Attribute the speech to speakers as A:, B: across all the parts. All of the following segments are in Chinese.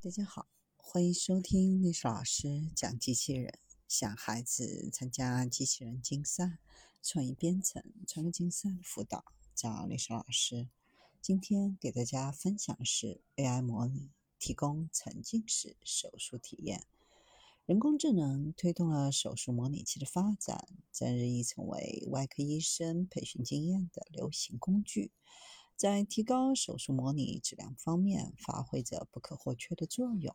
A: 大家好，欢迎收听历史老师讲机器人。想孩子参加机器人竞赛、创意编程、创客竞赛的辅导，找历史老师。今天给大家分享的是 AI 模拟，提供沉浸式手术体验。人工智能推动了手术模拟器的发展，正日益成为外科医生培训经验的流行工具。在提高手术模拟质量方面发挥着不可或缺的作用。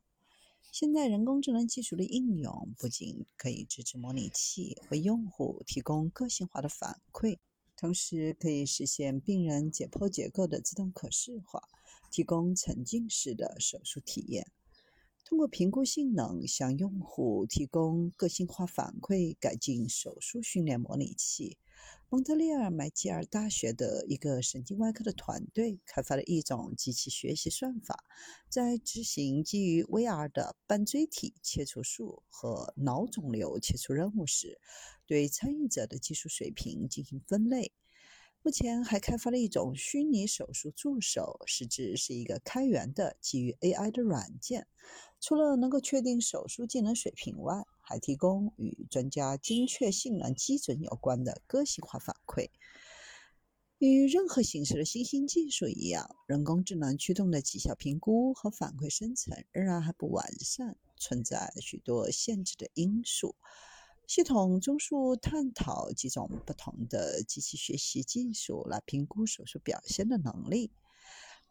A: 现在，人工智能技术的应用不仅可以支持模拟器为用户提供个性化的反馈，同时可以实现病人解剖结构的自动可视化，提供沉浸式的手术体验。通过评估性能，向用户提供个性化反馈，改进手术训练模拟器。蒙特利尔麦吉尔大学的一个神经外科的团队开发了一种机器学习算法，在执行基于 VR 的半椎体切除术和脑肿瘤切除任务时，对参与者的技术水平进行分类。目前还开发了一种虚拟手术助手，实质是一个开源的基于 AI 的软件。除了能够确定手术技能水平外，还提供与专家精确性能基准有关的个性化反馈。与任何形式的新兴技术一样，人工智能驱动的绩效评估和反馈生成仍然还不完善，存在许多限制的因素。系统综述探讨几种不同的机器学习技术来评估手术表现的能力，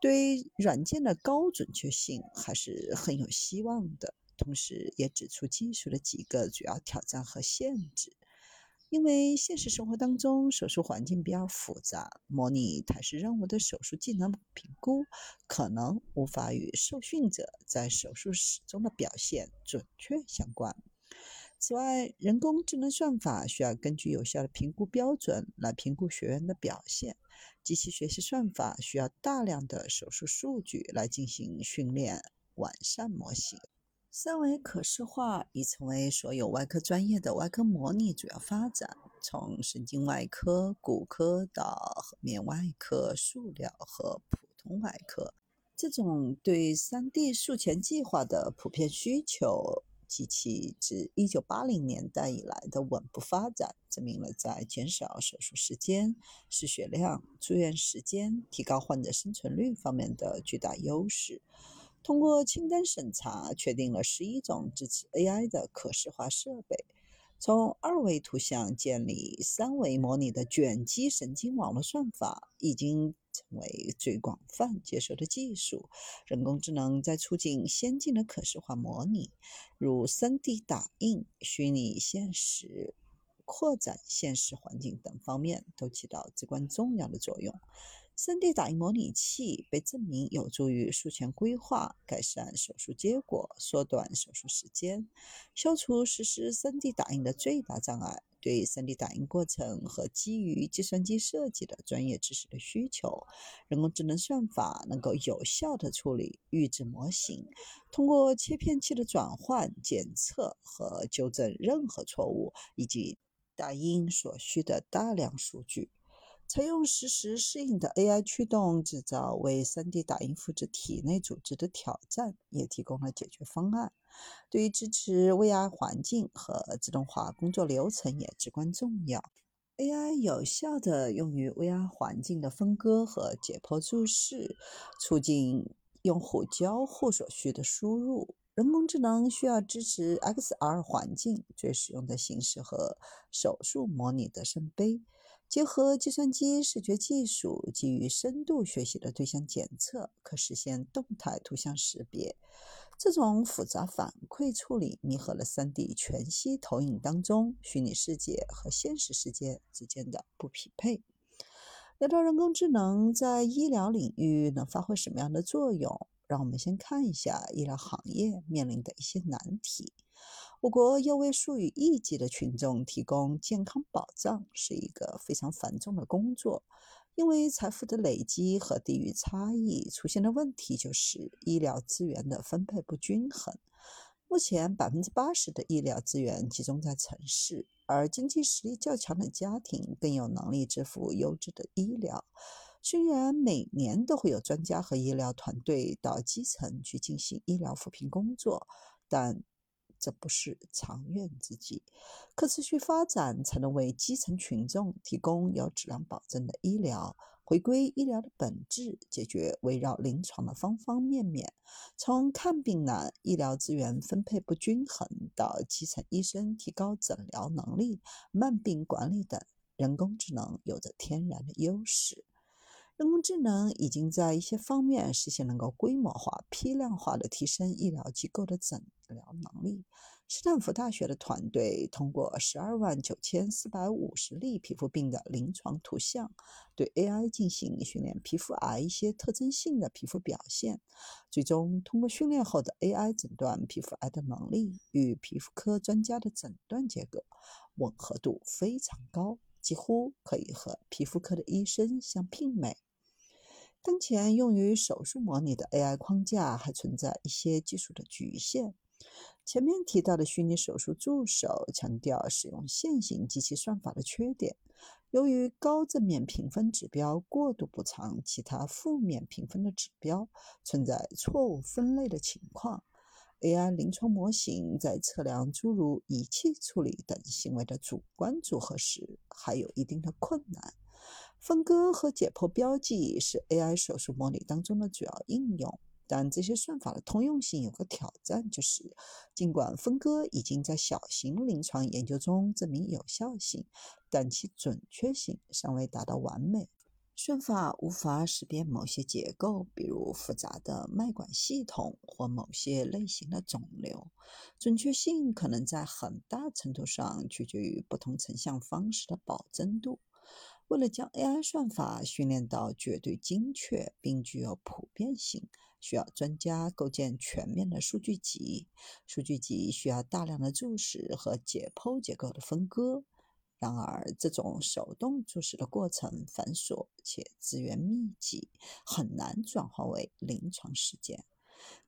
A: 对软件的高准确性还是很有希望的。同时，也指出技术的几个主要挑战和限制。因为现实生活当中手术环境比较复杂，模拟台式任务的手术技能评估可能无法与受训者在手术室中的表现准确相关。此外，人工智能算法需要根据有效的评估标准来评估学员的表现。机器学习算法需要大量的手术数据来进行训练，完善模型。三维可视化已成为所有外科专业的外科模拟主要发展，从神经外科、骨科到颌面外科、塑料和普通外科，这种对 3D 术前计划的普遍需求。及其自1980年代以来的稳步发展，证明了在减少手术时间、失血量、住院时间、提高患者生存率方面的巨大优势。通过清单审查，确定了十一种支持 AI 的可视化设备。从二维图像建立三维模拟的卷积神经网络算法，已经。成为最广泛接受的技术。人工智能在促进先进的可视化模拟，如 3D 打印、虚拟现实、扩展现实环境等方面，都起到至关重要的作用。3D 打印模拟器被证明有助于术前规划、改善手术结果、缩短手术时间、消除实施 3D 打印的最大障碍。对 3D 打印过程和基于计算机设计的专业知识的需求，人工智能算法能够有效地处理预制模型，通过切片器的转换检测和纠正任何错误，以及打印所需的大量数据。采用实时适应的 AI 驱动制造，为 3D 打印复制体内组织的挑战也提供了解决方案。对于支持 VR 环境和自动化工作流程也至关重要。AI 有效地用于 VR 环境的分割和解剖注释，促进用户交互所需的输入。人工智能需要支持 XR 环境，最实用的形式和手术模拟的圣杯。结合计算机视觉技术，基于深度学习的对象检测，可实现动态图像识别。这种复杂反馈处理弥合了 3D 全息投影当中虚拟世界和现实世界之间的不匹配。聊到人工智能在医疗领域能发挥什么样的作用，让我们先看一下医疗行业面临的一些难题。我国要为数以亿计的群众提供健康保障，是一个非常繁重的工作。因为财富的累积和地域差异，出现的问题就是医疗资源的分配不均衡。目前，百分之八十的医疗资源集中在城市，而经济实力较强的家庭更有能力支付优质的医疗。虽然每年都会有专家和医疗团队到基层去进行医疗扶贫工作，但这不是长远之计。可持续发展才能为基层群众提供有质量保证的医疗。回归医疗的本质，解决围绕临床的方方面面，从看病难、医疗资源分配不均衡到基层医生提高诊疗能力、慢病管理等，人工智能有着天然的优势。人工智能已经在一些方面实现能够规模化、批量化的提升医疗机构的诊疗能力。斯坦福大学的团队通过十二万九千四百五十例皮肤病的临床图像，对 AI 进行训练皮肤癌一些特征性的皮肤表现，最终通过训练后的 AI 诊断皮肤癌的能力与皮肤科专家的诊断结果吻合度非常高，几乎可以和皮肤科的医生相媲美。当前用于手术模拟的 AI 框架还存在一些技术的局限。前面提到的虚拟手术助手强调使用线性机器算法的缺点，由于高正面评分指标过度补偿其他负面评分的指标，存在错误分类的情况。AI 临床模型在测量诸如仪器处理等行为的主观组合时，还有一定的困难。分割和解剖标记是 AI 手术模拟当中的主要应用。但这些算法的通用性有个挑战，就是尽管分割已经在小型临床研究中证明有效性，但其准确性尚未达到完美。算法无法识别某些结构，比如复杂的脉管系统或某些类型的肿瘤。准确性可能在很大程度上取决于不同成像方式的保真度。为了将 AI 算法训练到绝对精确并具有普遍性，需要专家构建全面的数据集。数据集需要大量的注释和解剖结构的分割。然而，这种手动注释的过程繁琐且资源密集，很难转化为临床实践。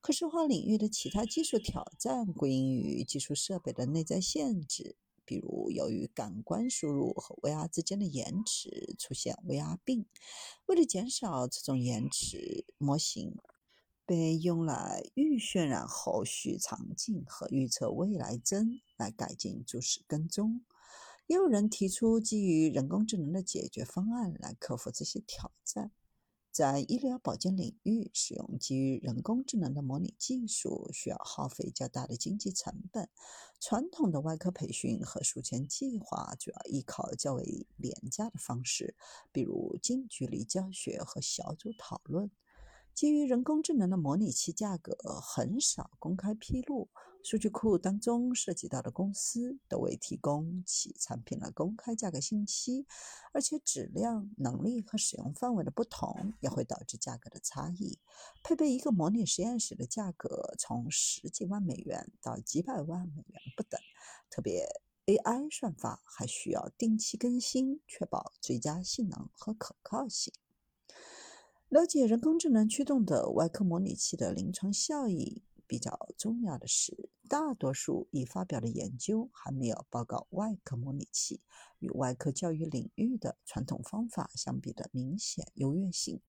A: 可视化领域的其他技术挑战归因于技术设备的内在限制。比如，由于感官输入和 VR 之间的延迟出现 VR 病。为了减少这种延迟，模型被用来预渲染后续场景和预测未来帧，来改进注视跟踪。也有人提出基于人工智能的解决方案来克服这些挑战。在医疗保健领域，使用基于人工智能的模拟技术需要耗费较大的经济成本。传统的外科培训和术前计划主要依靠较为廉价的方式，比如近距离教学和小组讨论。基于人工智能的模拟器价格很少公开披露，数据库当中涉及到的公司都未提供其产品的公开价格信息，而且质量、能力和使用范围的不同也会导致价格的差异。配备一个模拟实验室的价格从十几万美元到几百万美元不等，特别 AI 算法还需要定期更新，确保最佳性能和可靠性。了解人工智能驱动的外科模拟器的临床效益比较重要的是，大多数已发表的研究还没有报告外科模拟器与外科教育领域的传统方法相比的明显优越性。